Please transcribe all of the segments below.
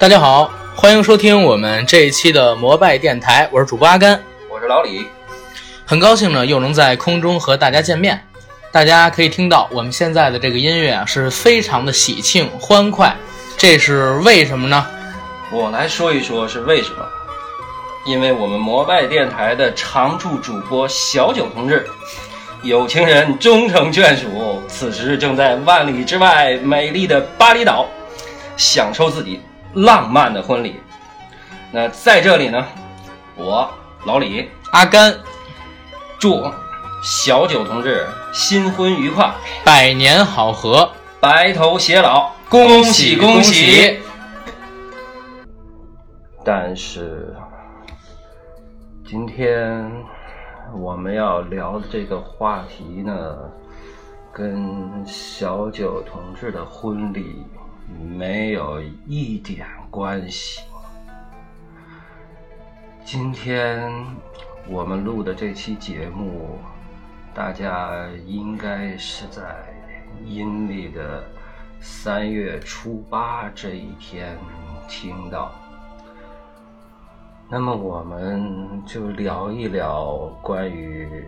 大家好，欢迎收听我们这一期的摩拜电台，我是主播阿甘，我是老李，很高兴呢又能在空中和大家见面。大家可以听到我们现在的这个音乐啊，是非常的喜庆欢快，这是为什么呢？我来说一说是为什么。因为我们摩拜电台的常驻主播小九同志，有情人终成眷属，此时正在万里之外美丽的巴厘岛，享受自己浪漫的婚礼。那在这里呢，我老李阿甘祝小九同志新婚愉快，百年好合，白头偕老，恭喜恭喜！但是。今天我们要聊的这个话题呢，跟小九同志的婚礼没有一点关系。今天我们录的这期节目，大家应该是在阴历的三月初八这一天听到。那么我们就聊一聊关于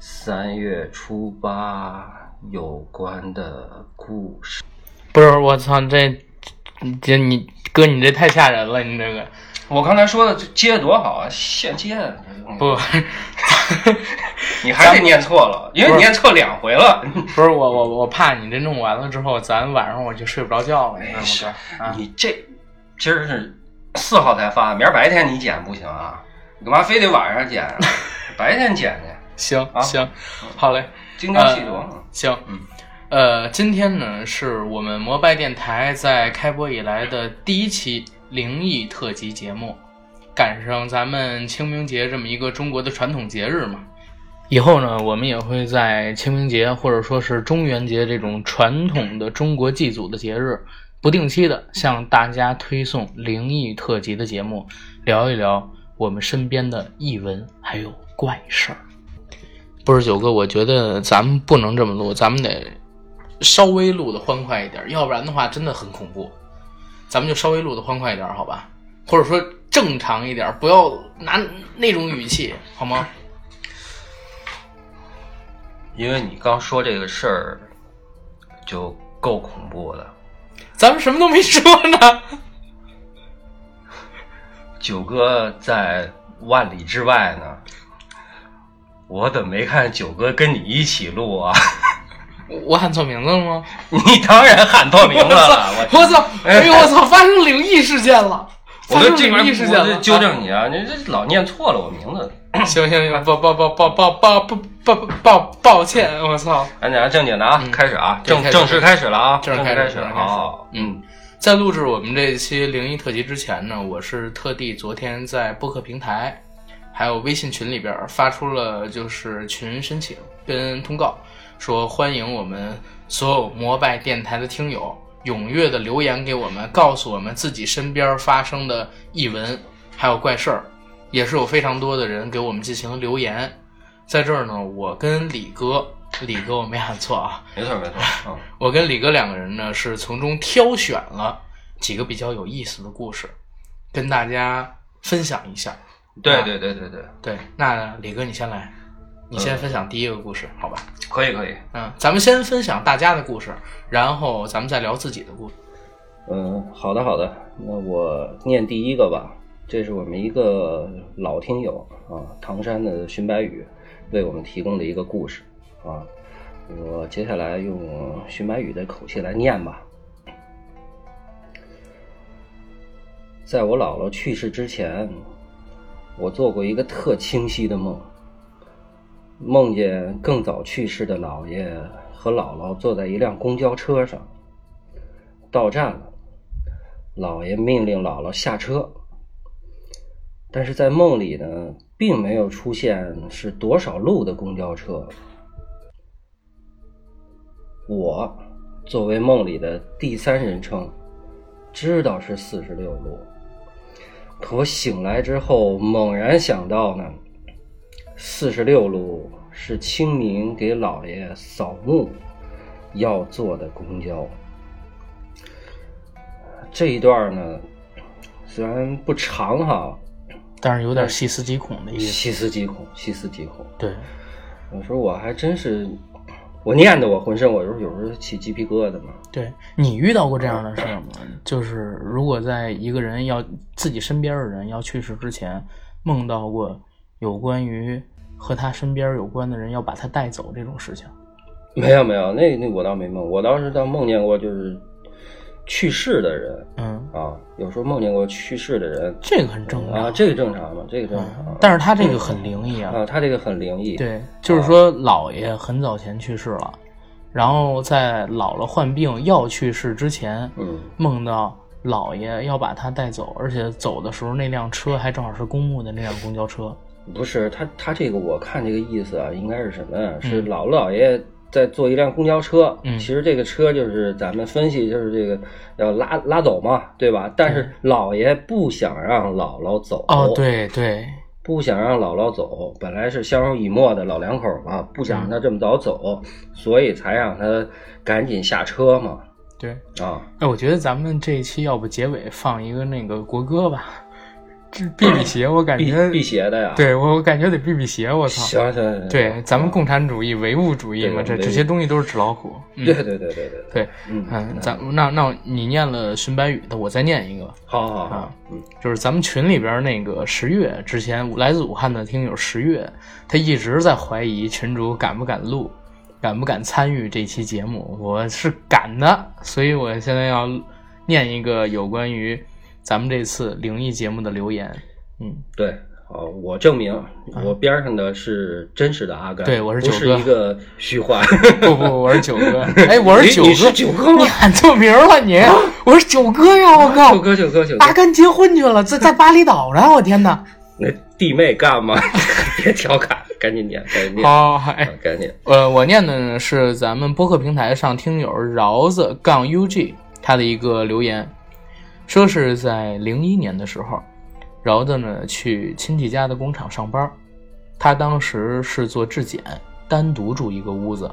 三月初八有关的故事。不是我操，这这你哥你这太吓人了，你这个。我刚才说的接的多好啊，现接。不，你还是念错了，因为你念错两回了。不是我我我怕你这弄完了之后，咱晚上我就睡不着觉了，你知道吗？你这今儿是。四号才发，明儿白天你剪不行啊？你干嘛非得晚上剪啊？白天剪去？行行，好嘞，精雕细琢。行，嗯，呃，今天呢是我们摩拜电台在开播以来的第一期灵异特辑节目，赶上咱们清明节这么一个中国的传统节日嘛。以后呢，我们也会在清明节或者说是中元节这种传统的中国祭祖的节日。不定期的向大家推送灵异特辑的节目，聊一聊我们身边的异闻还有怪事儿。不是九哥，我觉得咱们不能这么录，咱们得稍微录的欢快一点，要不然的话真的很恐怖。咱们就稍微录的欢快一点，好吧？或者说正常一点，不要拿那种语气，好吗？因为你刚说这个事儿就够恐怖的。咱们什么都没说呢。九哥在万里之外呢，我怎么没看九哥跟你一起录啊？我喊错名字了吗？你当然喊错名字了！我操！哎呦我操！发生灵异事件了！我这灵异事件了！纠正你啊！你这老念错了我名字。行行行，抱抱抱抱抱抱抱抱抱抱歉，我操！咱讲正经的啊，开始啊，正正式开始了啊，正式开始了。好，嗯，在录制我们这一期灵异特辑之前呢，我是特地昨天在播客平台还有微信群里边发出了就是群申请跟通告，说欢迎我们所有摩拜电台的听友踊跃的留言给我们，告诉我们自己身边发生的异闻还有怪事儿。也是有非常多的人给我们进行留言，在这儿呢，我跟李哥，李哥我没喊错啊，没错没错，嗯，我跟李哥两个人呢是从中挑选了几个比较有意思的故事，跟大家分享一下。对对对对对对，那李哥你先来，你先分享第一个故事，好吧？可以可以，嗯，咱们先分享大家的故事，然后咱们再聊自己的故事。嗯，好的好的，那我念第一个吧。这是我们一个老听友啊，唐山的寻白羽为我们提供的一个故事啊。我接下来用寻白羽的口气来念吧。在我姥姥去世之前，我做过一个特清晰的梦，梦见更早去世的姥爷和姥姥坐在一辆公交车上，到站了，姥爷命令姥姥下车。但是在梦里呢，并没有出现是多少路的公交车。我作为梦里的第三人称，知道是四十六路。可我醒来之后，猛然想到呢，四十六路是清明给老爷扫墓要坐的公交。这一段呢。虽然不长哈，但是有点细思极恐的意思。细思极恐，细思极恐。对，有时候我还真是，我念的我浑身，我有时候有时候起鸡皮疙瘩嘛。对你遇到过这样的事儿吗？就是如果在一个人要自己身边的人要去世之前，梦到过有关于和他身边有关的人要把他带走这种事情。没有没有，那那我倒没梦，我倒是倒梦见过就是去世的人嗯，啊，有时候梦见过去世的人这个很正常。啊，这个正常嘛，这个正常。嗯但是他这个很灵异啊。啊，他这个很灵异。，对，就是说姥爷很早前去世了，然后在姥姥患病要去世之前，嗯梦到姥爷要把他带走，而且走的时候那辆车还正好是公墓的那辆公交车。不是他他这个我看这个意思啊，应该是什么呀？是嗯姥姥姥爷在坐一辆公交车，嗯其实这个车就是咱们分析就是这个要拉拉走嘛，对吧？但是姥爷不想让姥姥走，哦，，对对，不想让姥姥走，本来是相濡以沫的老两口嘛，不想让他这么早走，所以才让他赶紧下车嘛，对。啊，哎，我觉得咱们这一期要不结尾放一个那个国歌吧，这避避邪，我感辟觉，避邪的呀，，对我我感觉得避避邪，我操。行行行，对，咱们共产主义、唯物主义嘛，这这些东西都是纸老虎。嗯对对对对对对，嗯嗯，咱那那你念了荀白羽的，我再念一个，好好好就是咱们群里边那个十月之前来自武汉的听友十月，他一直在怀疑群主敢不敢录，敢不敢参与这期节目。我是敢的，所以我现在要念一个有关于咱们这次灵异节目的留言。嗯，对，哦，我证明我边上的是真实的阿甘，对我是不是九哥一个虚幻。不不，我是九哥。哎，我是九哥，你你是九哥吗你喊错名了，你！我是九哥呀！我靠，九哥，九哥，九哥阿，甘结婚去了，在在巴厘岛呢！我天哪！那弟妹干嘛？别调侃，赶紧念，赶紧念，好，哎啊，赶紧。呃，我念的呢是咱们播客平台上听友饶子杠 UG 他的一个留言，说是在零一年的时候，饶子呢去亲戚家的工厂上班，他当时是做质检，单独住一个屋子，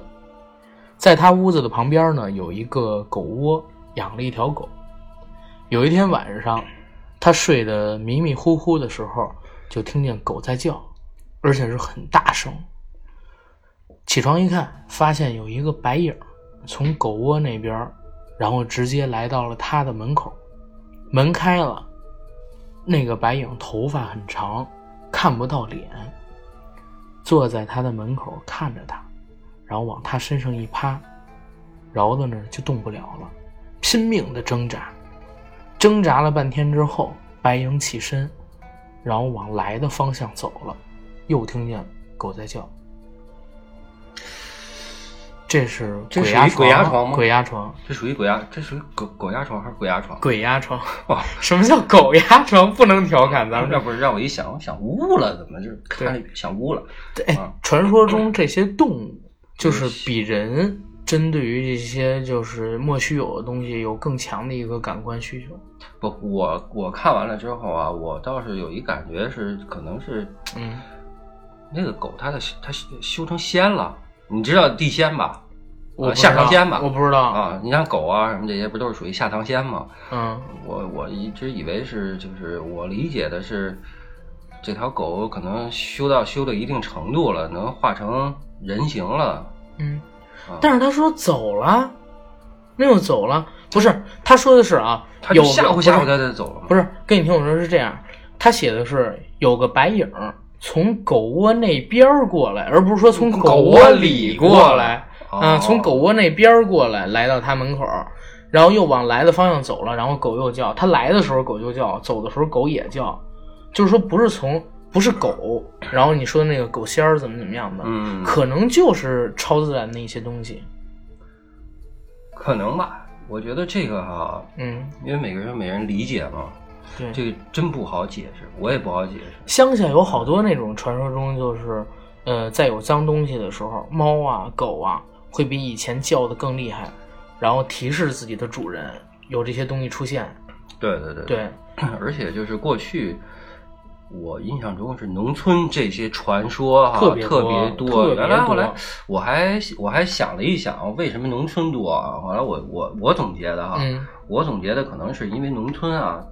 在他屋子的旁边呢有一个狗窝，养了一条狗。有一天晚上，他睡得迷迷糊糊的时候，就听见狗在叫，而且是很大声。起床一看，发现有一个白影从狗窝那边，然后直接来到了他的门口。门开了，那个白影头发很长，看不到脸，坐在他的门口看着他，然后往他身上一趴，饶的呢就动不了了，拼命的挣扎，挣扎了半天之后，白影起身，然后往来的方向走了，又听见狗在叫。这是这属于鬼压床，鬼压床吗鬼压床，这属于鬼压，这属于狗狗压床还是鬼压床？鬼压床。哇，什么叫狗压床？不能调侃咱们 这。不是让我一想，我想污了，怎么就是看着想污了？哎啊，传说中这些动物就是比人针对于这些就是莫须有的东西有更强的一个感官需求。不，我我看完了之后啊，我倒是有一感觉是，可能是嗯，那个狗它的它修成仙了，你知道地仙吧？呃我下堂仙吧？我不知道。啊，你像狗啊什么这些，不都是属于下堂仙吗？嗯我我一直以为是，就是我理解的是，这条狗可能修到修到一定程度了，能化成人形了。嗯啊，但是他说走了，那又走了，不是？他说的是啊，他就吓唬吓唬它就走了。不是，跟你听我说是这样，他写的是有个白影从狗窝那边儿过来，而不是说从从狗狗窝里过来来。哦嗯，从狗窝那边儿过来，来到他门口，然后又往来的方向走了，然后狗又叫。他来的时候狗就叫，走的时候狗也叫，就是说不是从不是狗，然后你说那个狗仙儿怎么怎么样的，嗯，可能就是超自然的一些东西。可能吧。我觉得这个哈、嗯，因为每个人每人理解嘛，对。这个真不好解释，我也不好解释。乡下有好多那种传说中，就是呃，在有脏东西的时候，猫啊、狗啊会比以前叫的更厉害，然后提示自己的主人有这些东西出现。对对对，对，而且就是过去。我印象中是农村这些传说哈、特别多原来后来我还我还想了一想，为什么农村多啊？后来我我我总结的哈，嗯我总结的可能是因为农村啊，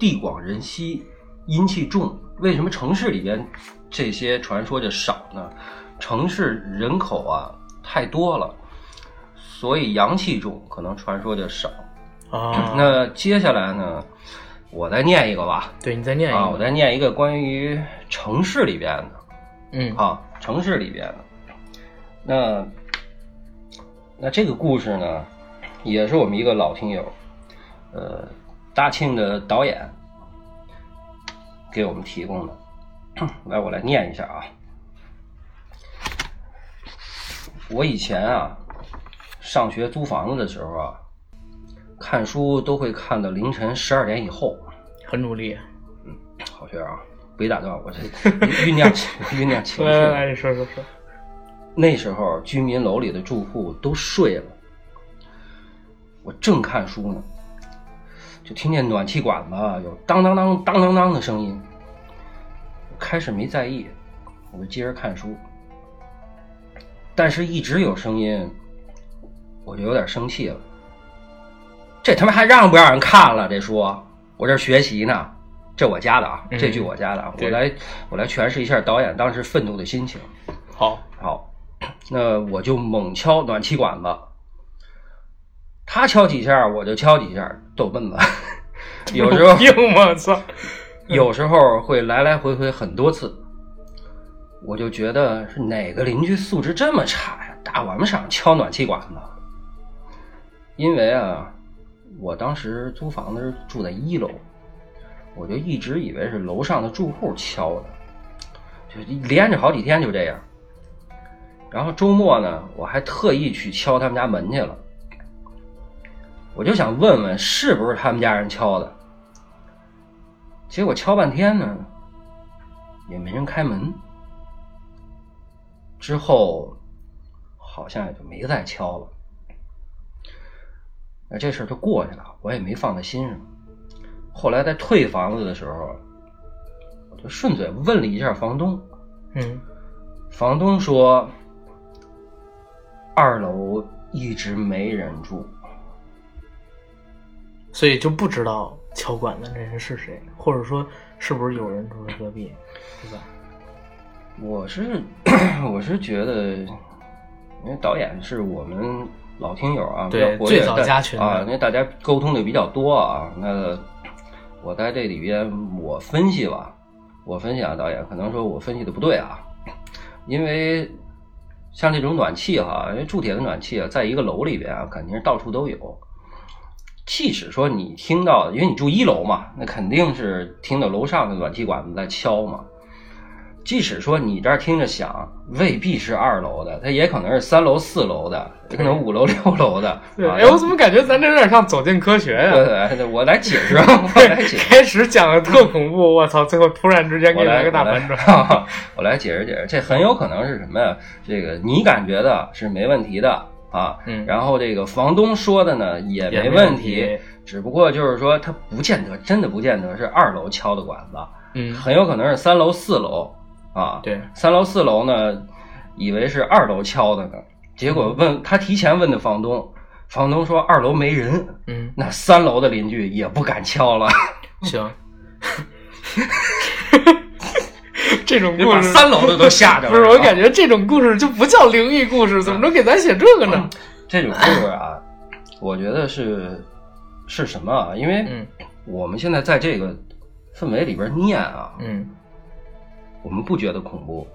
地广人稀，阴气重。为什么城市里边这些传说就少呢？城市人口啊太多了，所以阳气重，可能传说就少。啊，那接下来呢，我再念一个吧。对你再念一啊，我个，再念一个关于城市里边的。嗯，啊，城市里边的。那那这个故事呢，也是我们一个老听友，呃，大庆的导演给我们提供的。来，我来念一下啊。我以前啊，上学租房子的时候啊，看书都会看到凌晨十二点以后。很努力。嗯好学啊，别打断我，这酝酿 酝酿情绪。来来来，你说说说。那时候居民楼里的住户都睡了，我正看书呢，就听见暖气管子有当当当当当当的声音。开始没在意，我就接着看书，但是一直有声音，我就有点生气了。这他妈还让不让人看了？这书我这学习呢，这我家的啊，嗯这句我家的我来我来诠释一下导演当时愤怒的心情。好，好，那我就猛敲暖气管子，他敲几下我就敲几下，逗闷子。有时候硬我操。有时候会来来回回很多次，我就觉得是哪个邻居素质这么差呀？大晚上敲暖气管子。因为啊，我当时租房子是住在一楼，我就一直以为是楼上的住户敲的，就连着好几天就这样。然后周末呢，我还特意去敲他们家门去了，我就想问问是不是他们家人敲的。结果敲半天呢，也没人开门。之后好像也就没再敲了。那这事儿就过去了，我也没放在心上。后来在退房子的时候，我就顺嘴问了一下房东，嗯，房东说二楼一直没人住。所以就不知道敲管的这人是谁，或者说是不是有人住在隔壁，对吧？我是 我是觉得，因为导演是我们老听友啊，对比较活跃最早加群啊，因为大家沟通的比较多啊。那我在这里边我分析吧，我分析啊，导演可能说我分析的不对啊，因为像这种暖气哈，因为铸铁的暖气啊，在一个楼里边啊，肯定是到处都有。即使说你听到，因为你住一楼嘛，那肯定是听到楼上的暖气管子在敲嘛。即使说你这儿听着响，未必是二楼的，它也可能是三楼、四楼的，也可能五楼、六楼的。对，啊哎，我怎么感觉咱这有点像走进科学呀、对对对，我来解释，我来解释。开始讲的特恐怖，我操！最后突然之间给你来个大反转，我来解释解释，这很有可能是什么呀？这个你感觉的是没问题的啊，嗯然后这个房东说的呢也也没问问题只不过就是说他不见得，真的不见得是二楼敲的管子，嗯，很有可能是三楼、四楼啊。对，三楼、四楼呢，以为是二楼敲的呢，结果问他提前问的房东，房东说二楼没人，嗯，那三楼的邻居也不敢敲了，行。这种故事三楼的都吓着了。不是，我感觉这种故事就不叫灵异故事，怎么能给咱写这个呢？这种故事啊，我觉得是是什么啊？因为嗯我们现在在这个氛围里边念啊，嗯，我们不觉得恐怖，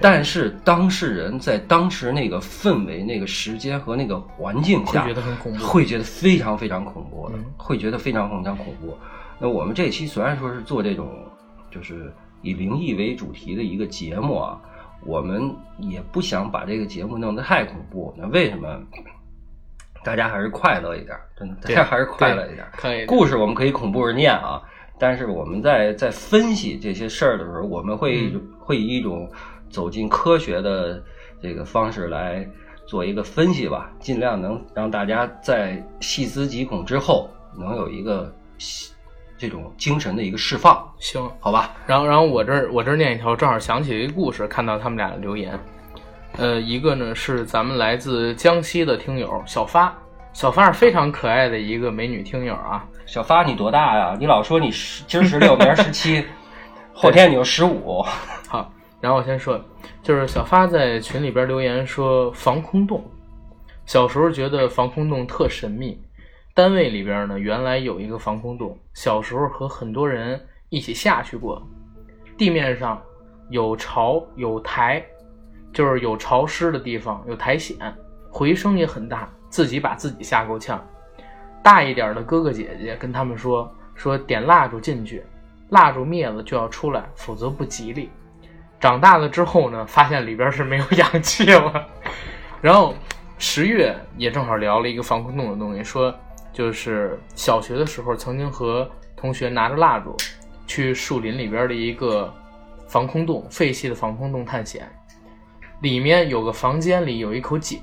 但是当事人在当时那个氛围、那个时间和那个环境下，会觉得很恐怖会觉得非常非常恐怖的，嗯会觉得非常非常恐怖。那我们这期虽然说是做这种就是以灵异为主题的一个节目啊，我们也不想把这个节目弄得太恐怖。那为什么？大家还是快乐一点，真的，大家还是快乐一点。可以。故事我们可以恐怖着念啊，但是我们在在分析这些事儿的时候，我们会、嗯会以一种走进科学的这个方式来做一个分析吧，尽量能让大家在细思极恐之后，能有一个这种精神的一个释放，行，好吧？然后然后我这儿我这儿念一条，正好想起一个故事，看到他们俩的留言。呃，一个呢是咱们来自江西的听友小发，小发是非常可爱的一个美女听友啊。小发你多大呀？你老说你十今儿十六，明儿十七，后天你就十五。好，然后我先说，就是小发在群里边留言说防空洞，小时候觉得防空洞特神秘。单位里边呢，原来有一个防空洞，小时候和很多人一起下去过。地面上有潮有台，就是有潮湿的地方，有苔藓，回声也很大，自己把自己吓够呛。大一点的哥哥姐姐跟他们说说点蜡烛进去，蜡烛灭了就要出来，否则不吉利。长大了之后呢，发现里边是没有氧气了。然后十月也正好聊了一个防空洞的东西，说就是小学的时候曾经和同学拿着蜡烛去树林里边的一个防空洞，废弃的防空洞探险。里面有个房间里有一口井，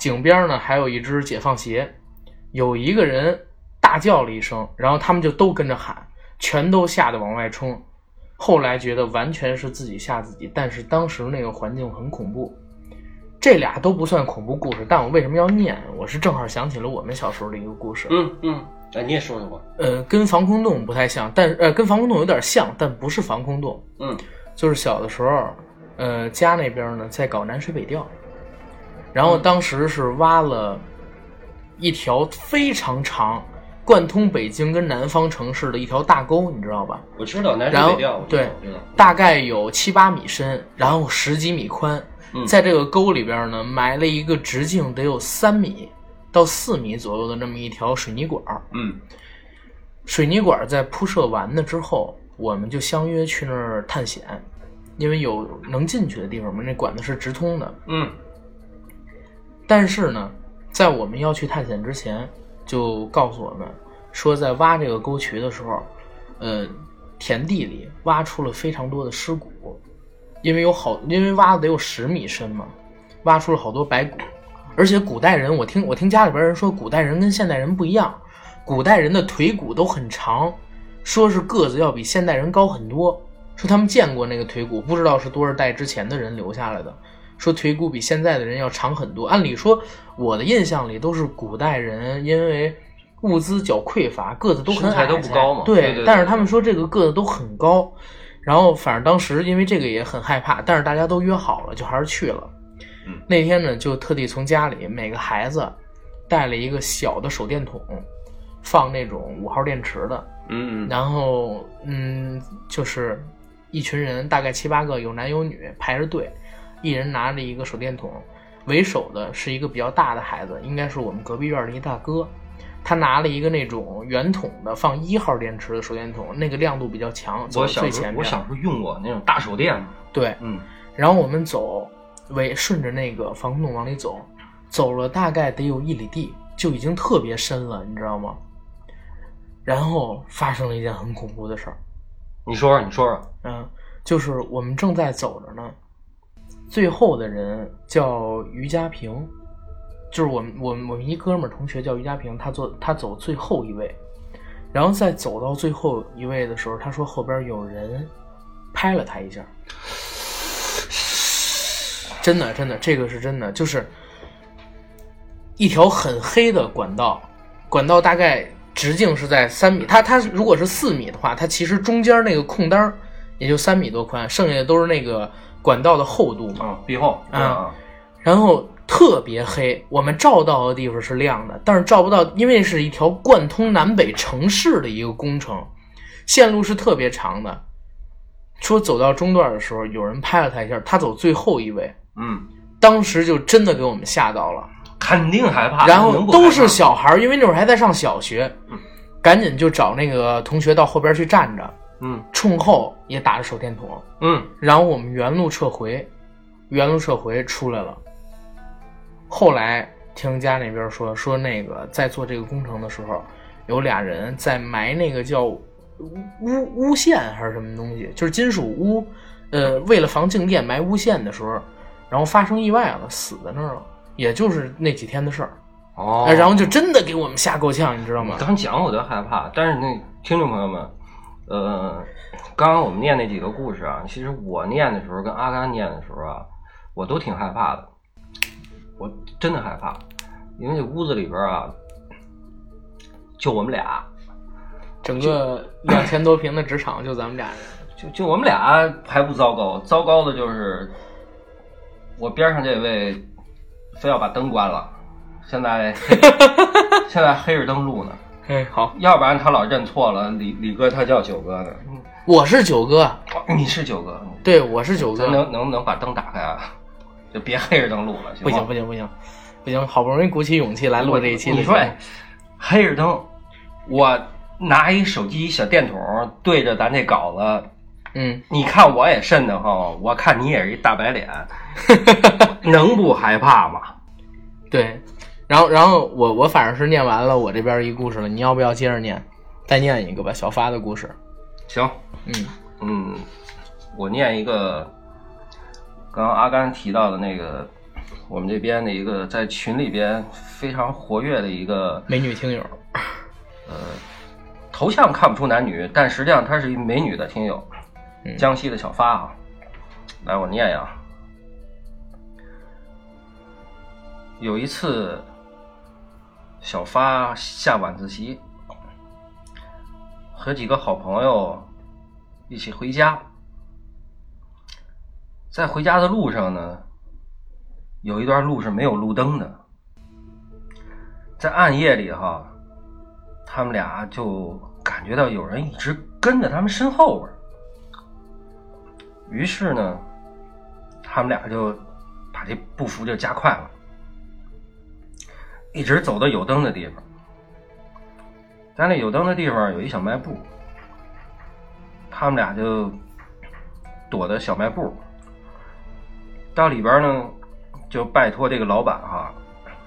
井边呢还有一只解放鞋。有一个人大叫了一声，然后他们就都跟着喊，全都吓得往外冲。后来觉得完全是自己吓自己，但是当时那个环境很恐怖。这俩都不算恐怖故事，但我为什么要念？我是正好想起了我们小时候的一个故事。嗯嗯，哎，你也说说吧。呃，跟防空洞不太像，但呃，跟防空洞有点像，但不是防空洞。嗯，就是小的时候，呃，家那边呢在搞南水北调，然后当时是挖了一条非常长、贯通北京跟南方城市的一条大沟，你知道吧？我知道南水北调，对。大概有七八米深，然后十几米宽，嗯在这个沟里边呢埋了一个直径得有三米到四米左右的那么一条水泥管儿。嗯水泥管在铺设完了之后，我们就相约去那儿探险，因为有能进去的地方嘛，那管子是直通的。嗯但是呢，在我们要去探险之前，就告诉我们说，在挖这个沟渠的时候，呃，田地里挖出了非常多的尸骨，因为有好，因为挖的得有十米深嘛，挖出了好多白骨，而且古代人，我听我听家里边人说，古代人跟现代人不一样，古代人的腿骨都很长，说是个子要比现代人高很多，说他们见过那个腿骨，不知道是多少代之前的人留下来的。说腿骨比现在的人要长很多。按理说，我的印象里都是古代人因为物资较匮乏，个子都很矮都不高嘛对对对对但是他们说这个个子都很高。然后反正当时因为这个也很害怕，但是大家都约好了，就还是去了。嗯那天呢，就特地从家里每个孩子带了一个小的手电筒，放那种五号电池的，嗯嗯然后嗯，就是一群人，大概七八个，有男有女，排着队，一人拿着一个手电筒。为首的是一个比较大的孩子，应该是我们隔壁院的一大哥。他拿了一个那种圆筒的放一号电池的手电筒，那个亮度比较强，走我小得最前面。时候我小时候用过那种大手电。对，嗯然后我们走，围顺着那个防空洞往里走，走了大概得有一里地，就已经特别深了，你知道吗？然后发生了一件很恐怖的事儿。你说说，你说说。嗯，就是我们正在走着呢，最后的人叫于家平，就是我们我们我们一哥们儿同学叫于家平，他坐他走最后一位，然后在走到最后一位的时候，他说后边有人拍了他一下，真的真的这个是真的，就是一条很黑的管道，管道大概直径是在三米，它它如果是四米的话，它其实中间那个空当也就三米多宽，剩下的都是那个管道的厚度嘛。啊，壁厚啊，然后特别黑，我们照到的地方是亮的，但是照不到，因为是一条贯通南北城市的一个工程，线路是特别长的。说走到中段的时候，有人拍了他一下，他走最后一位，嗯，当时就真的给我们吓到了。肯定害怕。然后都是小孩，因为那会儿还在上小学嗯，赶紧就找那个同学到后边去站着，嗯冲后也打着手电筒，嗯然后我们原路撤回，原路撤回出来了。后来听家那边说，说那个在做这个工程的时候，有俩人在埋那个叫钨钨线还是什么东西，就是金属钨，呃，为了防静电埋钨线的时候，然后发生意外了，死在那儿了，也就是那几天的事儿。哦呃，然后就真的给我们吓够呛，你知道吗？刚讲我都害怕，但是那听众朋友们，呃，刚刚我们念那几个故事啊，其实我念的时候跟阿甘念的时候啊，我都挺害怕的，我真的害怕，因为这屋子里边啊，就我们俩，整个 两千多平的职场就咱们俩人。就就我们俩还不糟糕，糟糕的就是我边上这位非要把灯关了，现在 现在黑着灯录呢。哎，好，要不然他老认错了，李李哥他叫九哥呢。我是九哥，哦你是九哥，对，我是九哥咱。能能不能把灯打开啊？就别黑着灯录了，不行不行不行不行，好不容易鼓起勇气来录这一期。你说，哎，黑着灯，我拿一手机小电筒对着咱这稿子，嗯，你看我也瘆得慌，我看你也是一大白脸，能不害怕吗？对。然后然后我我反正是念完了我这边一故事了，你要不要接着念？再念一个吧，小发的故事。行，嗯嗯，我念一个，刚刚阿甘提到的那个，我们这边的一个在群里边非常活跃的一个美女听友，头像看不出男女，但实际上她是一美女的听友，嗯江西的小发啊。来，我念呀。有一次，小发下晚自习，和几个好朋友一起回家。在回家的路上呢，有一段路是没有路灯的，在暗夜里哈，他们俩就感觉到有人一直跟着他们身后边。于是呢，他们俩就把这步幅就加快了，一直走到有灯的地方。在那有灯的地方有一小卖部，他们俩就躲到小卖部，到里边呢，就拜托这个老板哈、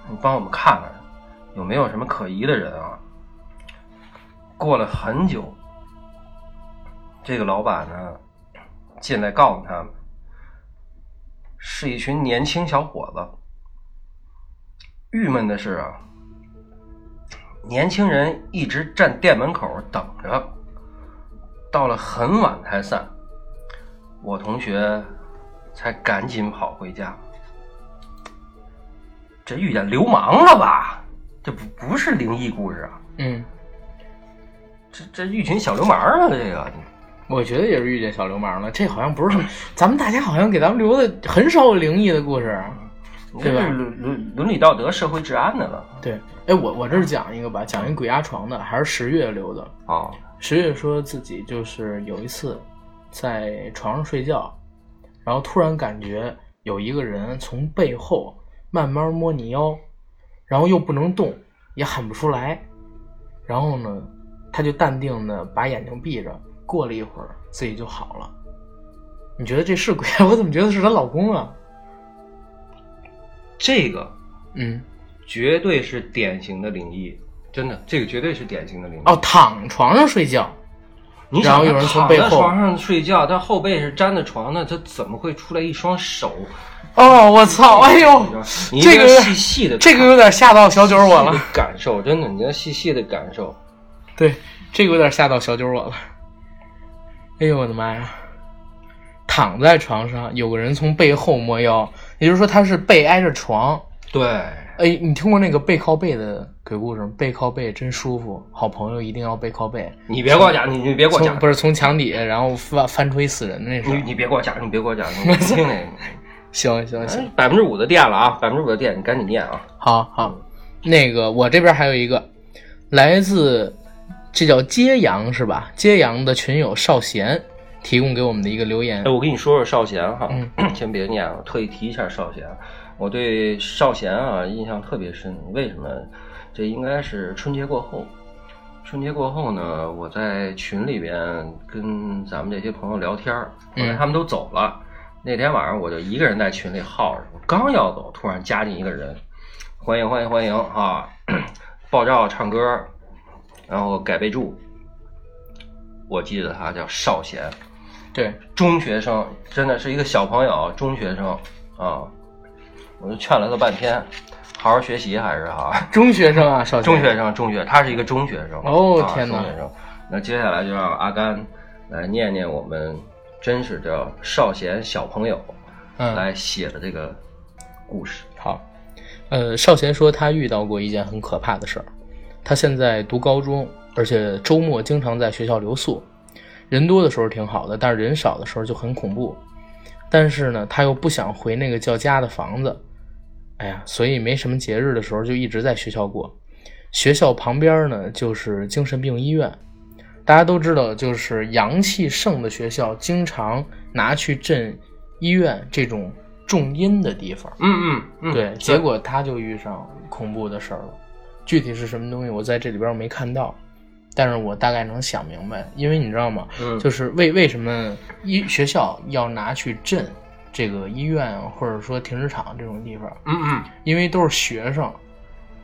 你帮我们看看有没有什么可疑的人啊。过了很久，这个老板呢进来告诉他们，是一群年轻小伙子。郁闷的是啊，年轻人一直站店门口等着，到了很晚才散。我同学才赶紧跑回家。这遇见流氓了吧？这不不是灵异故事啊，嗯，这这一群小流氓啊！这个我觉得也是遇见小流氓了。这好像不是什么，咱们大家好像给咱们留的很少有灵异的故事。啊对吧伦伦伦理道德、社会治安的了对，哎，我我这儿讲一个吧，讲一鬼压床的，还是十月留的。啊！十月说自己就是有一次在床上睡觉，然后突然感觉有一个人从背后慢慢摸你腰，然后又不能动，也喊不出来，然后呢，他就淡定的把眼睛闭着，过了一会儿自己就好了。你觉得这是鬼？我怎么觉得是她老公啊？这个嗯，绝对是典型的灵异，真的，这个绝对是典型的灵异。哦，躺床上睡觉，你想然后有人从背后躺在床上睡觉，他后背是粘着床的，他怎么会出来一双手？哦，我操！哎呦，这个细细的，这个有点吓到小九我了。感受，真的，你要细细的感受。对，这个有点吓到小九我了。哎呦我的妈呀！躺在床上，有个人从背后摸腰，也就是说他是背挨着床。对，哎，你听过那个背靠背的鬼故事吗？背靠背真舒服，好朋友一定要背靠背。你别给我讲，你你别给我讲，不是从墙底下，然后翻翻出一死人的那你是。你别给我讲，你别给我讲，你听那个。行行行，百分之五的电了啊，百分之五的电，你赶紧念啊。好好。那个我这边还有一个，来自这叫揭阳是吧？揭阳的群友少贤提供给我们的一个留言哎，。我跟你说说少贤哈，嗯 先别念了，特意提一下少贤。我对少贤啊印象特别深，为什么？这应该是春节过后。春节过后呢，我在群里边跟咱们这些朋友聊天儿，后来嗯他们都走了。那天晚上我就一个人在群里耗着，我刚要走，突然加进一个人，欢迎欢迎欢迎啊！爆照唱歌，然后改备注，我记得他叫少贤。对，中学生，真的是一个小朋友，中学生啊，我就劝了他半天，好好学习还是哈，中学生啊，少贤中学生，中学，他是一个中学生。啊哦天哪中学生。那接下来就让阿甘来念念我们真是叫少贤小朋友嗯，来写的这个故事。好，呃，少贤说他遇到过一件很可怕的事儿。他现在读高中，而且周末经常在学校留宿。人多的时候挺好的，但是人少的时候就很恐怖。但是呢，他又不想回那个叫家的房子，哎呀，所以没什么节日的时候就一直在学校过。学校旁边呢就是精神病医院，大家都知道，就是阳气盛的学校经常拿去镇医院这种重阴的地方。嗯嗯嗯，对，结果他就遇上恐怖的事儿了。具体是什么东西，我在这里边没看到，但是我大概能想明白，因为你知道吗？嗯就是为为什么医学校要拿去镇这个医院或者说停车场这种地方？嗯嗯因为都是学生，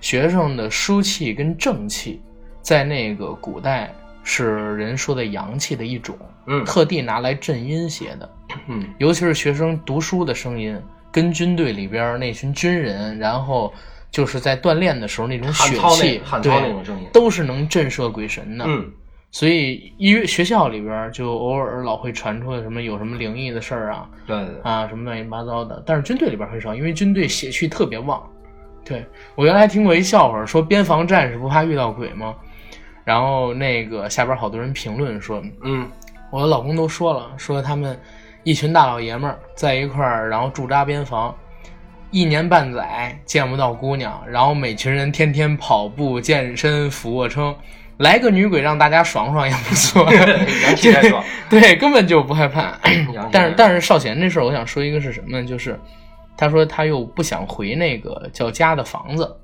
学生的书气跟正气，在那个古代是人说的阳气的一种，嗯特地拿来镇阴邪的。嗯尤其是学生读书的声音，跟军队里边那群军人，然后就是在锻炼的时候那种血气，汉操那对种声音，都是能震慑鬼神的。嗯所以医院学校里边就偶尔老会传出来什么有什么灵异的事儿啊对啊什么乱七八糟的，但是军队里边很少，因为军队血气特别旺。对我原来听过一笑话，说边防战士不怕遇到鬼吗？然后那个下边好多人评论说，嗯我的老公都说了，说他们一群大老爷们儿在一块儿，然后驻扎边防，一年半载见不到姑娘，然后每群人天天跑步、健身、俯卧撑，来个女鬼让大家爽爽也不错。对，根本就不害怕。但是但是少贤这事儿，我想说一个是什么呢？就是他说他又不想回那个叫家的房子，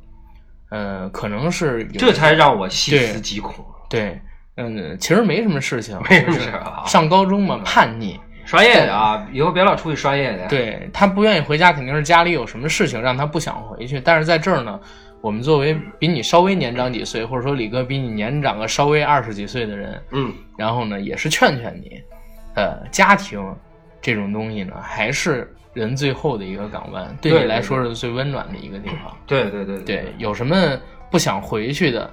呃，可能是这才让我细思极恐。对，嗯，其实没什么事情，没什么事啊上高中嘛，叛逆。刷夜的啊，以后别老出去刷夜的。，对他不愿意回家，肯定是家里有什么事情让他不想回去。但是在这儿呢，我们作为比你稍微年长几岁，或者说李哥比你年长个稍微二十几岁的人，嗯，然后呢，也是劝劝你，呃，家庭这种东西呢，还是人最后的一个港湾，对你来说是最温暖的一个地方。对对对对，有什么不想回去的，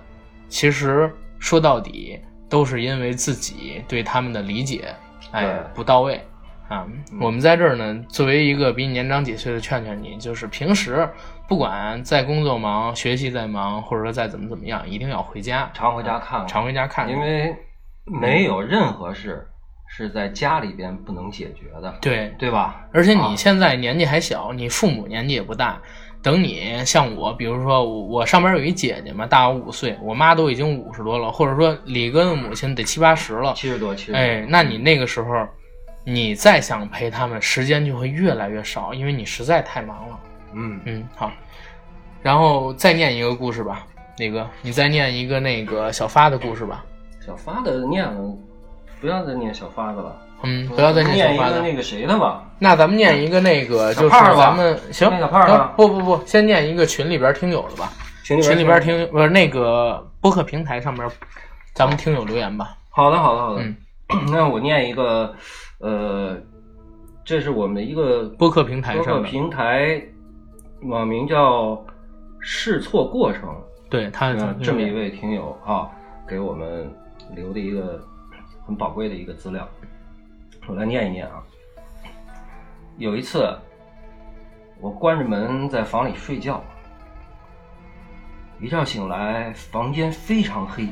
其实说到底都是因为自己对他们的理解，哎，不到位啊。我们在这儿呢，作为一个比你年长几岁的，劝劝你，就是平时不管在工作忙、学习在忙，或者说再怎么怎么样，一定要回家，常回家看看常回家看看，因为没有任何事是在家里边不能解决的，对对吧？而且啊你现在年纪还小，你父母年纪也不大。等你像我，比如说我我上边有一姐姐嘛，大我五岁，我妈都已经五十多了，或者说李哥的母亲得七八十了。七十多，七十多，哎，那你那个时候，你再想陪他们，时间就会越来越少，因为你实在太忙了。嗯，嗯，好，然后再念一个故事吧，李哥，你再念一个那个小发的故事吧。小发的念了，不要再念小发的了，嗯，不要再念念一。个那个谁的吧。那咱们念一个那个，就是咱们行，行不不不，先念一个群里边听友的吧。群里边听。不是那个播客平台上边，咱们听友留言吧。好的，好的，好的。嗯那我念一个，呃，这是我们一个播客平台播客平台，网名叫“试错过程”。对他嗯，这么一位听友啊，给我们留的一个很宝贵的一个资料，我来念一念啊。有一次，我关着门在房里睡觉，一觉醒来，房间非常黑，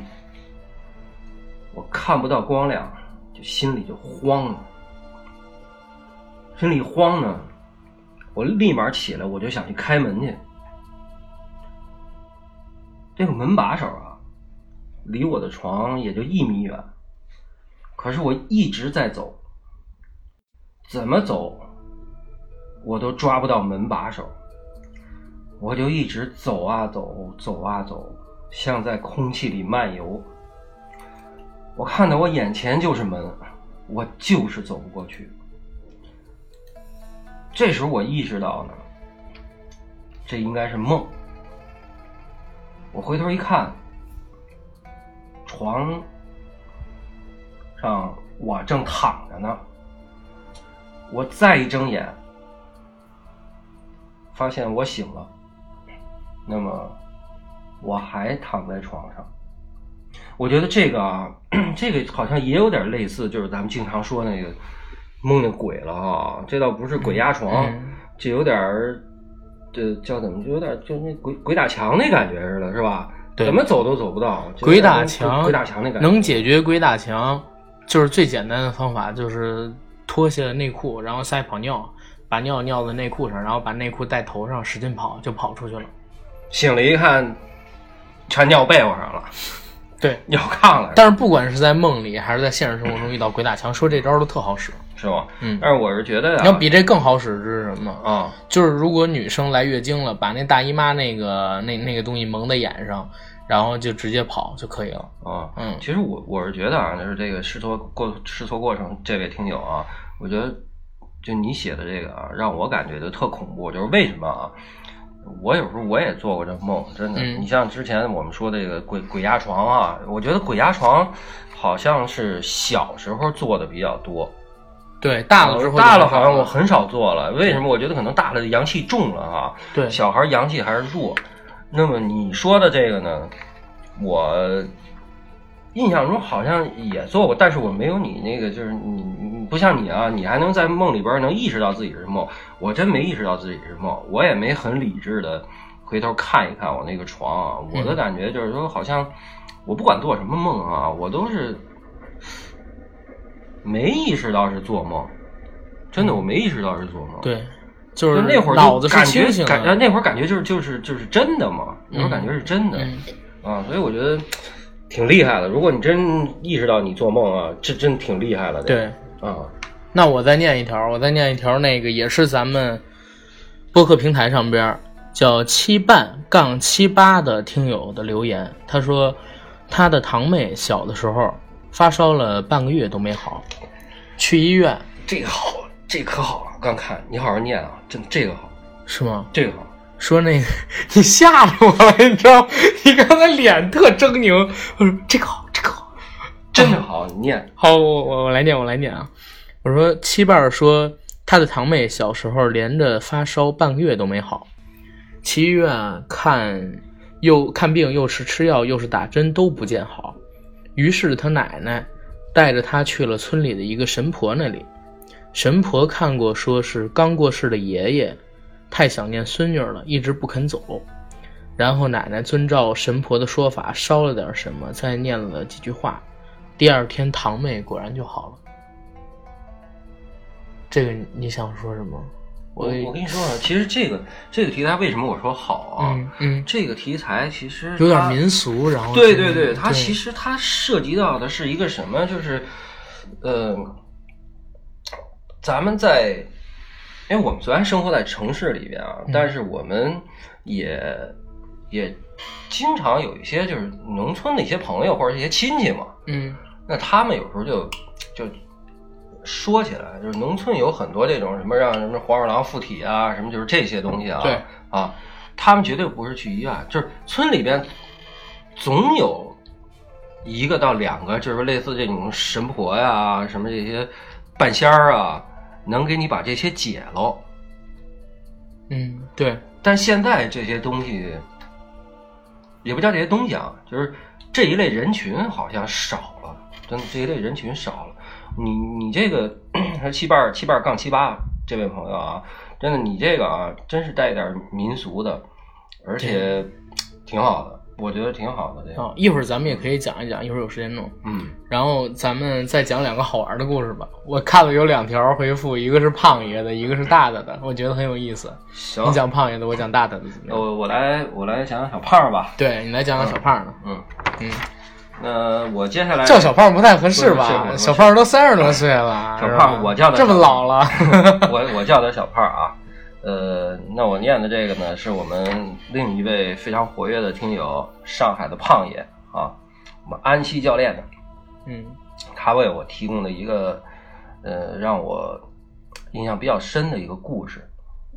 我看不到光亮，就心里就慌了。心里慌呢，我立马起来，我就想去开门去。这个门把手啊，离我的床也就一米远，可是我一直在走，怎么走，我都抓不到门把手，我就一直走啊走，走啊走，像在空气里漫游。我看到我眼前就是门，我就是走不过去。这时候我意识到呢，这应该是梦。我回头一看，床上我正躺着呢。我再一睁眼，发现我醒了。那么，我还躺在床上。我觉得这个啊，这个好像也有点类似，就是咱们经常说那个梦见鬼了啊。这倒不是鬼压床，嗯这有点儿，这叫怎么，就有点就那鬼鬼打墙那感觉似的，是吧？对怎么走都走不到。鬼打墙，鬼打墙那感觉，能解决鬼打墙，就是最简单的方法，就是脱下内裤，然后塞泡尿，把尿尿在内裤上，然后把内裤戴头上，使劲跑，就跑出去了。醒了一看，全尿被窝上了，对，尿炕了，但是不管是在梦里还是在现实生活中遇到鬼打墙，说这招都特好使。是吧？嗯但是我是觉得要，比这更好使是什么？啊，就是如果女生来月经了，把那大姨妈那个那那个东西蒙在眼上，然后就直接跑就可以了。啊，嗯其实我我是觉得啊，就是这个试错过试错过程，这位听友啊，我觉得就你写的这个啊，让我感觉就特恐怖。就是为什么啊？我有时候我也做过这梦，真的。嗯你像之前我们说的这个鬼鬼压床啊，我觉得鬼压床好像是小时候做的比较多，对，大了之后大了好像我很少做了。为什么？我觉得可能大了阳气重了啊。对小孩阳气还是弱。那么你说的这个呢，我印象中好像也做过，但是我没有你那个，就是你你不像你啊，你还能在梦里边能意识到自己是梦，我真没意识到自己是梦，我也没很理智的回头看一看我那个床啊，我的感觉就是说，好像我不管做什么梦啊，我都是没意识到是做梦，真的我没意识到是做梦。对，就就是那会儿脑子是感觉清醒感呃的。那会儿感觉就是就是就是真的嘛，那会儿嗯感觉是真的、嗯，啊，所以我觉得挺厉害的。如果你真意识到你做梦啊，这真挺厉害了。对。啊，那我再念一条，我再念一条，那个也是咱们播客平台上边叫七半杠七八的听友的留言，他说他的堂妹小的时候发烧了半个月都没好，去医院这个好，这可好了。我刚看，你好好念啊，真这个好，是吗？这个好。说那个你吓着我了，你知道？你刚才脸特狰狞，我说这个好，这个好。真的好，你念好，我我我来念，我来念啊。我说七瓣儿说他的堂妹小时候连着发烧半个月都没好，去医院看又看病又是吃药又是打针都不见好，于是他奶奶带着他去了村里的一个神婆那里。神婆看过，说是刚过世的爷爷，太想念孙女了，一直不肯走。然后奶奶遵照神婆的说法烧了点什么，再念了几句话。第二天，堂妹果然就好了。这个你想说什么？我我跟你说啊，其实这个这个题材为什么我说好啊？嗯嗯，这个题材其实有点民俗，然后对对对，它其实它涉及到的是一个什么？就是，呃，咱们在，因为我们虽然生活在城市里边啊，嗯。但是我们也也经常有一些就是农村的一些朋友或者一些亲戚嘛，嗯。那他们有时候就就说起来，就是农村有很多这种什么让什么黄鼠狼附体啊，什么就是这些东西啊，对。啊，他们绝对不是去医院，就是村里边总有一个到两个，就是类似这种神婆呀，什么这些半仙儿啊，能给你把这些解喽。嗯，对，但现在这些东西，也不叫这些东西啊，就是这一类人群好像少了，真的这一类人群少了。你你这个 七瓣七瓣杠七八这位朋友啊，真的你这个啊，真是带点民俗的，而且挺好的，我觉得挺好的这个。啊，一会儿咱们也可以讲一讲，一会儿有时间弄。嗯，然后咱们再讲两个好玩的故事吧。我看了有两条回复，一个是胖爷的，一个是大大的，我觉得很有意思。行你，讲胖爷的，我讲大大的？我我来我来讲讲小胖吧。对你来讲讲小胖的。嗯，嗯，那我接下来叫小胖不太合适吧？小胖都三十多岁了，小胖我叫他这么老了。我我叫他小胖儿啊。呃，那我念的这个呢，是我们另一位非常活跃的听友，上海的胖爷啊，我们安溪教练的，嗯他为我提供的一个呃让我印象比较深的一个故事。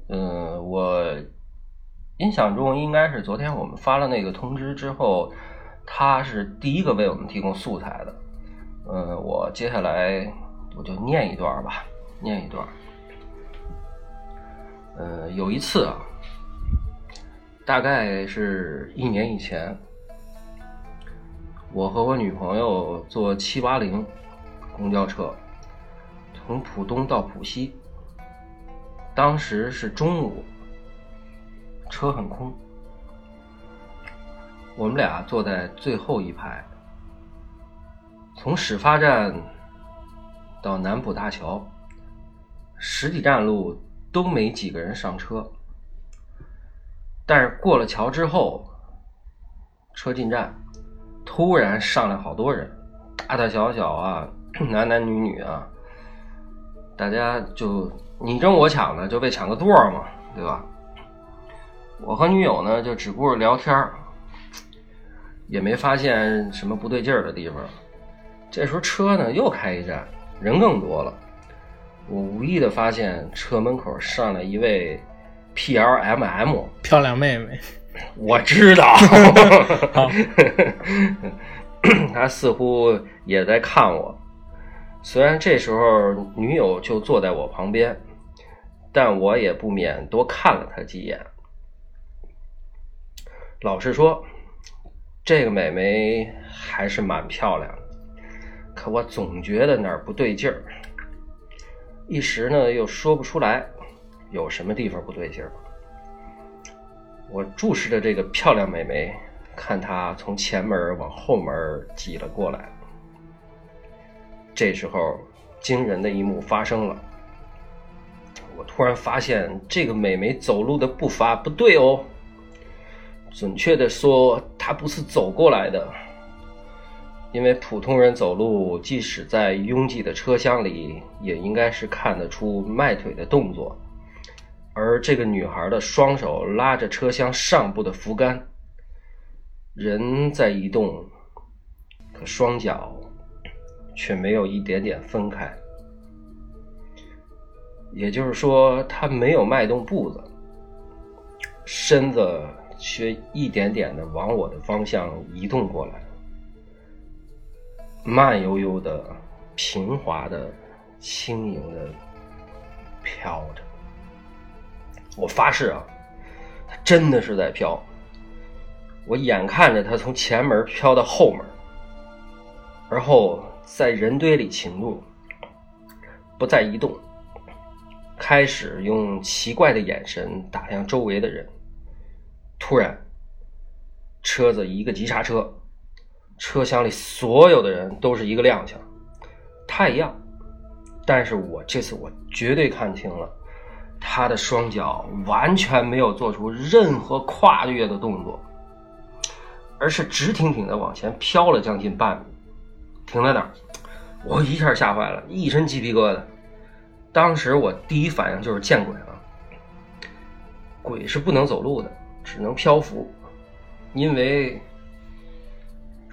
呃，我印象中应该是昨天我们发了那个通知之后，他是第一个为我们提供素材的。呃，我接下来我就念一段吧，念一段。呃，有一次啊，大概是一年以前，我和我女朋友坐七八零公交车，从浦东到浦西。当时是中午，车很空。我们俩坐在最后一排，从始发站到南浦大桥，十几站路都没几个人上车。但是过了桥之后，车进站，突然上来好多人，大大小小啊，男男女女啊，大家就你争我抢的，就被抢个座嘛，对吧？我和女友呢，就只顾着聊天也没发现什么不对劲儿的地方。这时候车呢又开一站，人更多了。我无意的发现车门口上来一位 PLMM 漂亮妹妹，我知道 他似乎也在看我。虽然这时候女友就坐在我旁边，但我也不免多看了她几眼。老实说，这个美眉还是蛮漂亮的，可我总觉得哪儿不对劲儿，一时呢又说不出来有什么地方不对劲儿。我注视着这个漂亮美眉，看她从前门往后门挤了过来。这时候，惊人的一幕发生了，我突然发现这个美眉走路的步伐不对哦。准确的说，她不是走过来的，因为普通人走路，即使在拥挤的车厢里，也应该是看得出迈腿的动作。而这个女孩的双手拉着车厢上部的扶杆，人在移动，可双脚却没有一点点分开，也就是说，她没有迈动步子，身子。却一点点的往我的方向移动过来，慢悠悠的、平滑的、轻盈的飘着。我发誓啊，它真的是在飘。我眼看着它从前门飘到后门，而后在人堆里行路，不再移动，开始用奇怪的眼神打量周围的人。突然，车子一个急刹车，车厢里所有的人都是一个踉跄。他一样，但是我这次我绝对看清了，他的双脚完全没有做出任何跨越的动作，而是直挺挺的往前飘了将近半米，停在那儿。我一下吓坏了，一身鸡皮疙瘩。当时我第一反应就是见鬼了，鬼是不能走路的。只能漂浮，因为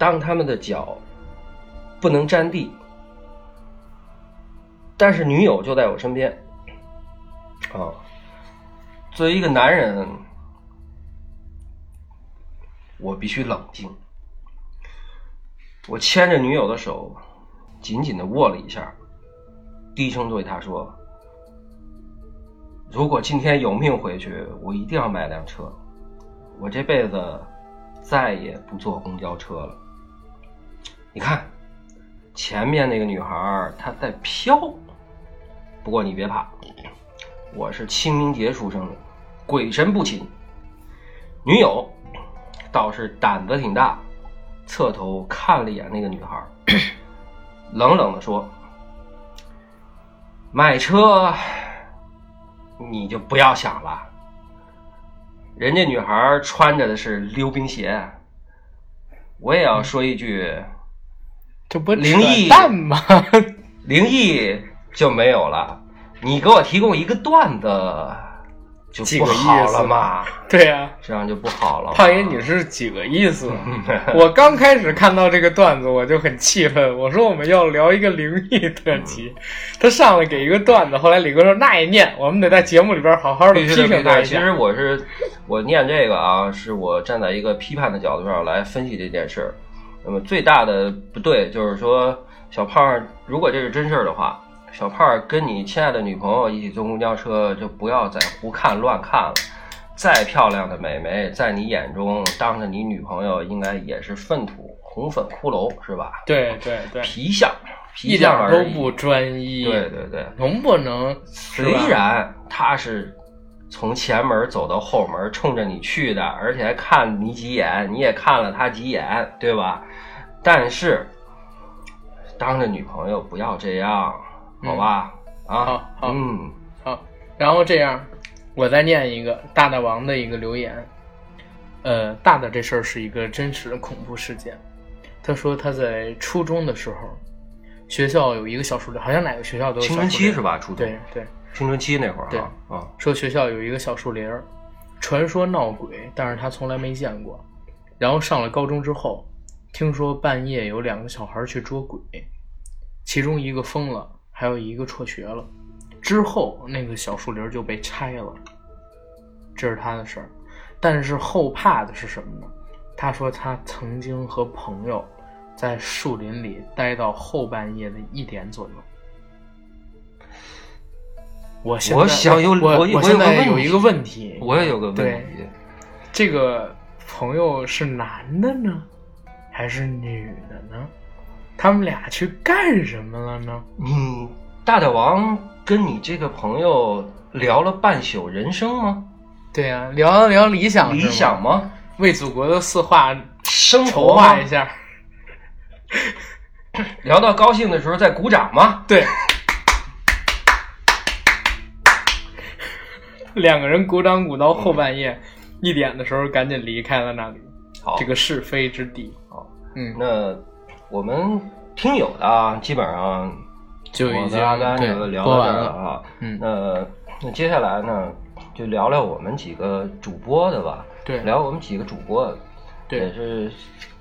当他们的脚不能沾地，但是女友就在我身边。啊，作为一个男人，我必须冷静。我牵着女友的手，紧紧的握了一下，低声对她说：“如果今天有命回去，我一定要买辆车。”我这辈子再也不坐公交车了。你看，前面那个女孩她在飘，不过你别怕，我是清明节出生的，鬼神不侵。女友倒是胆子挺大，侧头看了一眼那个女孩，冷冷的说：“买车你就不要想了。”人家女孩穿着的是溜冰鞋，我也要说一句，这不灵异蛋吗？灵异就没有了。你给我提供一个段子。就不好了嘛？对呀，这样就不好了。胖爷，你是几个意思？我刚开始看到这个段子，我就很气愤。我说我们要聊一个灵异特辑，他上来给一个段子，后来李哥说那也念，我们得在节目里边好好的批评他一下。其实我是我念这个啊，是我站在一个批判的角度上来分析这件事儿。那么最大的不对就是说，小胖，如果这是真事儿的话。小胖跟你亲爱的女朋友一起坐公交车，就不要再胡看乱看了。再漂亮的美眉，在你眼中当着你女朋友，应该也是粪土、红粉骷髅，是吧？对对对，皮相，一点都不专一。对对对，能不能？虽然他是从前门走到后门，冲着你去的，而且还看你几眼，你也看了他几眼，对吧？但是当着女朋友不要这样，好吧？啊，好好嗯，好，然后这样，我再念一个大大王的一个留言。呃，大大这事儿是一个真实的恐怖事件。他说他在初中的时候，学校有一个小树林，好像哪个学校都有青春期是吧？初中对对，青春期那会儿对说学校有一个小树林儿，传说闹鬼，但是他从来没见过。然后上了高中之后，听说半夜有两个小孩去捉鬼，其中一个疯了，还有一个辍学了。之后那个小树林就被拆了，这是他的事儿。但是后怕的是什么呢？他说他曾经和朋友在树林里待到后半夜的一点左右。我现在我想有我现在有一个问题，我也有个问题，这个朋友是男的呢，还是女的呢？他们俩去干什么了呢？你大大王跟你这个朋友聊了半宿人生吗？对呀、聊聊理想，理想？吗？为祖国的四化生筹活一下。聊到高兴的时候再鼓掌吗？对，两个人鼓掌鼓到后半夜一点的时候，赶紧离开了那里，好，这个是非之地。好，嗯，那我们听友的啊，基本上就已经跟阿甘对就聊到这播完了。儿了啊。嗯，那那接下来呢，就聊聊我们几个主播的吧。对聊我们几个主播的，对也是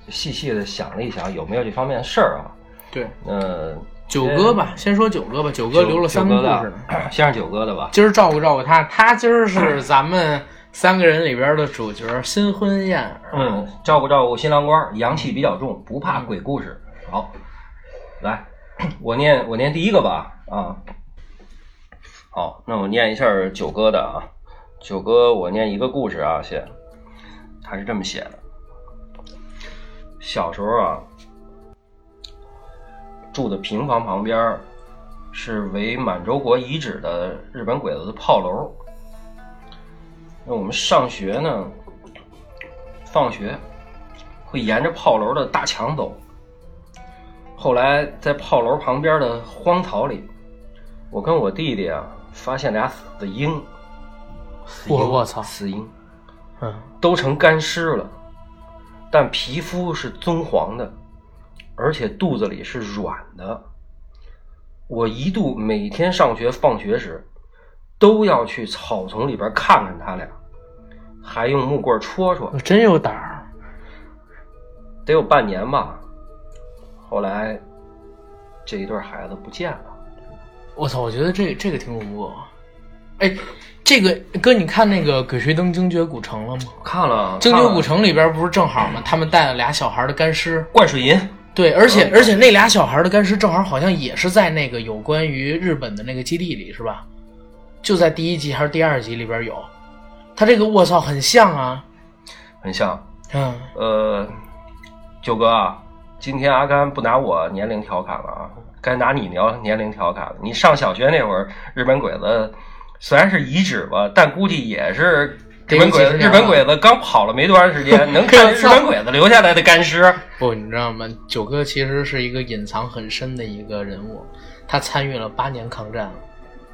细细的想了一想，有没有这方面的事儿啊？对，那九哥吧，先说九哥吧。九哥留了三个故事呢。先让九哥的吧。今儿照顾照顾他，他今儿是 咱们三个人里边的主角，新婚燕尔。嗯，照顾照顾新郎官，阳气比较重，不怕鬼故事。好，来，我念我念第一个吧啊。好，那我念一下九哥的啊。九哥，我念一个故事啊，先，他是这么写的：小时候啊，住的平房旁边是为满洲国遗址的日本鬼子的炮楼。那我们上学呢，放学会沿着炮楼的大墙走。后来在炮楼旁边的荒草里，我跟我弟弟啊发现俩死鹰，死鹰，我我操死鹰嗯，都成干尸了，但皮肤是棕黄的，而且肚子里是软的。我一度每天上学放学时，都要去草丛里边看看他俩，还用木棍戳戳我。真有胆儿。得有半年吧。后来，这一对孩子不见了。我操，我觉得这这个挺恐怖。啊哎，这个哥，你看那个《鬼吹灯精绝古城》了吗？看了精绝古城里边不是正好吗？他们带了俩小孩的干尸，灌水银，对，而且而且那俩小孩的干尸正好好像也是在那个有关于日本的那个基地里，是吧？就在第一集还是第二集里边有，他这个我操很像啊，很像。嗯，呃，九哥啊，今天阿甘不拿我年龄调侃了啊，该拿你年年龄调侃了。你上小学那会儿，日本鬼子虽然是遗址吧，但估计也是日本鬼子。日本鬼子刚跑了没多长时间，能看日本鬼子留下来的干尸。不，你知道吗？九哥其实是一个隐藏很深的一个人物，他参与了八年抗战，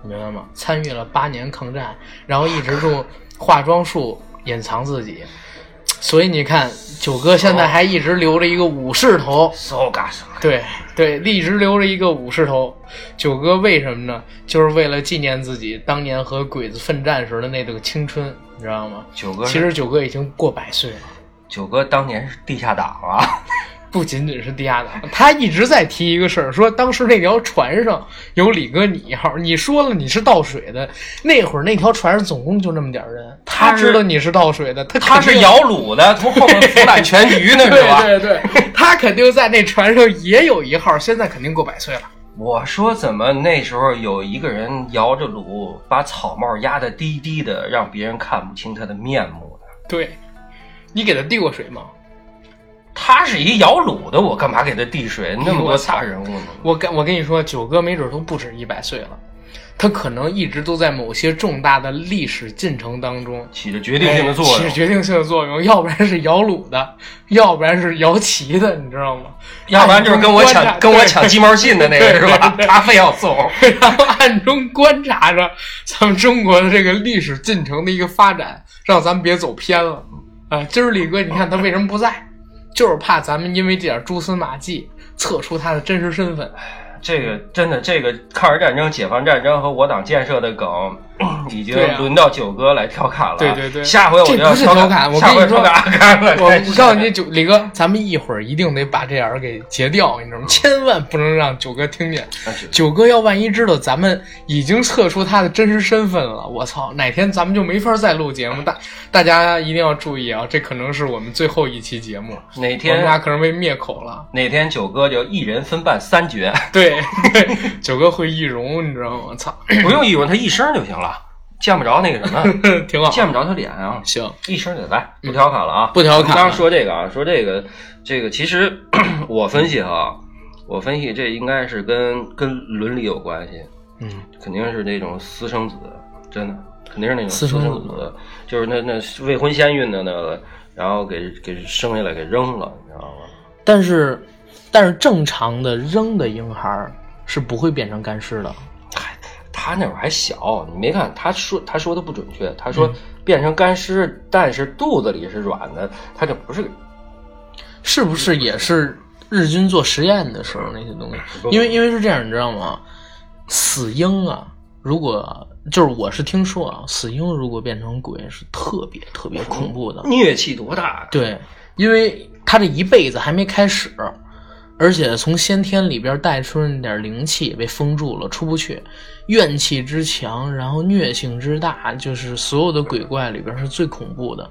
你明白吗？参与了八年抗战，然后一直用化妆术隐藏自己，所以你看，九哥现在还一直留着一个武士头。对对，一直留着一个武士头。九哥为什么呢？就是为了纪念自己当年和鬼子奋战时的那个青春，你知道吗？九哥，其实九哥已经过百岁了。九哥当年是地下党啊。不仅仅是地下党，他一直在提一个事儿，说当时那条船上有李哥你一号，你说了你是倒水的，那会儿那条船上总共就那么点儿人，他知道你是倒水的，他他是摇橹的，从后面俯览全局呢，是吧？对对对，他肯定在那船上也有一号，现在肯定过百岁了。我说怎么那时候有一个人摇着橹，把草帽压得低低的，让别人看不清他的面目呢？对，你给他递过水吗？他是一摇橹的，我干嘛给他递水？那么多大人物呢？我跟我跟你说，九哥没准都不止一百岁了。他可能一直都在某些重大的历史进程当中起着决定性的作用，起着决定性的作用。要不然是摇橹的，要不然是摇旗的，你知道吗？要不然就是跟我抢跟我抢鸡毛信的那个是吧？他非要送，然后暗中观察着咱们中国的这个历史进程的一个发展，让咱们别走偏了。啊，今儿李哥，你看他为什么不在？就是怕咱们因为这点蛛丝马迹测出他的真实身份。这个真的，这个抗日战争、解放战争和我党建设的梗，已经轮到九哥来调侃了。对对对下回我就这不是要调调侃我跟你说回调侃阿甘了。我我告诉你，九李哥，咱们一会儿一定得把这眼儿给截掉，你知道吗？千万不能让九哥听见。九哥要万一知道咱们已经测出他的真实身份了，我操，哪天咱们就没法再录节目。大大家一定要注意啊，这可能是我们最后一期节目，哪我们俩可能被灭口了。哪天九哥就一人分办三绝，对对，九哥会易容，你知道吗？操，不用易容他一声就行了，见不着那个什么，挺好。见不着他脸啊。行，一声就来，不调侃了啊，不调侃刚刚说这个啊，说这个，这个其实 我分析哈，我分析这应该是跟跟伦理有关系，嗯，肯定是那种私生子，真的。肯定是那种私生子。子，就是那那未婚先孕的那个，然后给给生下来给扔了，你知道吗？但是但是正常的扔的婴孩是不会变成干尸的。嗨，他那会儿还小，你没看他说他说的不准确，他说嗯变成干尸，但是肚子里是软的，他这不是个是不是也是日军做实验的时候那些东西？因为因为是这样，你知道吗？死婴啊，如果就是我是听说啊，死婴如果变成鬼是特别特别恐怖的。疟气多大？对，因为他这一辈子还没开始，而且从先天里边带出那点灵气被封住了，出不去，怨气之强，然后虐性之大，就是所有的鬼怪里边是最恐怖的。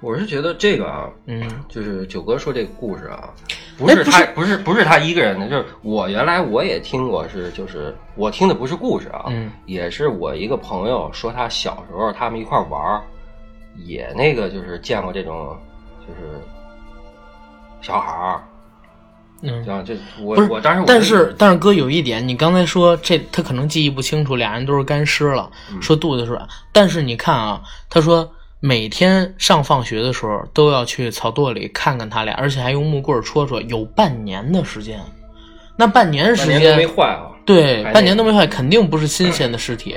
我是觉得这个啊，嗯，就是九哥说这个故事啊，不是他，不是不是他一个人的，就是我原来我也听过，是就是我听的不是故事啊，嗯也是我一个朋友说他小时候他们一块玩儿，也那个就是见过这种就是小孩儿，嗯，像这我不是我当时我但是但是哥有一点，你刚才说这他可能记忆不清楚，俩人都是干尸了，嗯说肚子是软。但是你看啊，他说每天上放学的时候都要去草垛里看看他俩，而且还用木棍戳戳，有半年的时间。那半年时间年都没坏啊。对，半年都没坏，肯定不是新鲜的尸体。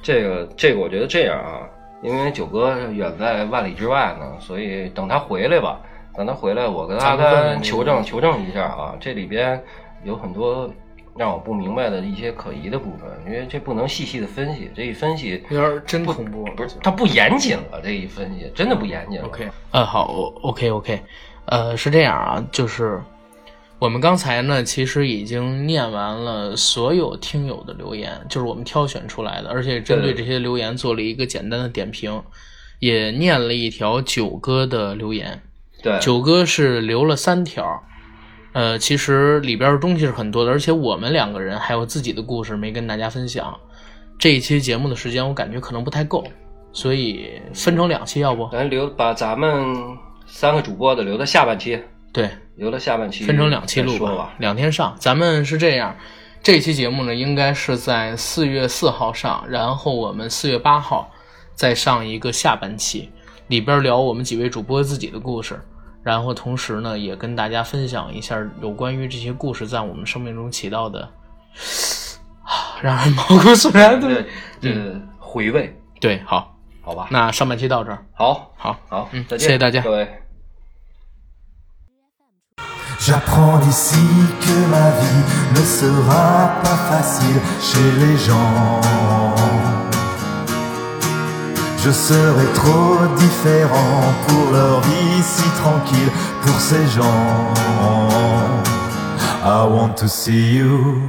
这个这个，我觉得这样啊，因为九哥远在万里之外呢，所以等他回来吧，等他回来，我跟阿咱们问问甘求证求证一下啊，这里边有很多让我不明白的一些可疑的部分，因为这不能细细的分析，这一分析有点真恐怖，不是他不严谨了，这一分析真的不严谨了。OK，呃，好，OK OK，呃，是这样啊，就是我们刚才呢，其实已经念完了所有听友的留言，就是我们挑选出来的，而且针对这些留言做了一个简单的点评，也念了一条九哥的留言。对，九哥是留了三条，呃，其实里边的东西是很多的，而且我们两个人还有自己的故事没跟大家分享。这一期节目的时间我感觉可能不太够，所以分成两期，要不？咱留把咱们三个主播的留到下半期，对，留到下半期分成两期录吧。两天上。咱们是这样，这期节目呢应该是在四月四号上，然后我们四月八号再上一个下半期，里边聊我们几位主播自己的故事，然后同时呢也跟大家分享一下有关于这些故事在我们生命中起到的啊让人毛骨悚然的。这这回味，对，好，好吧？那上半期到这儿，好，好，好，嗯再见，谢谢大家各位。J'apprends d'ici que ma vie ne sera pas facile chez les gens. Je serai trop différent pour leur vie si tranquille, pour ces gens. I want to see you.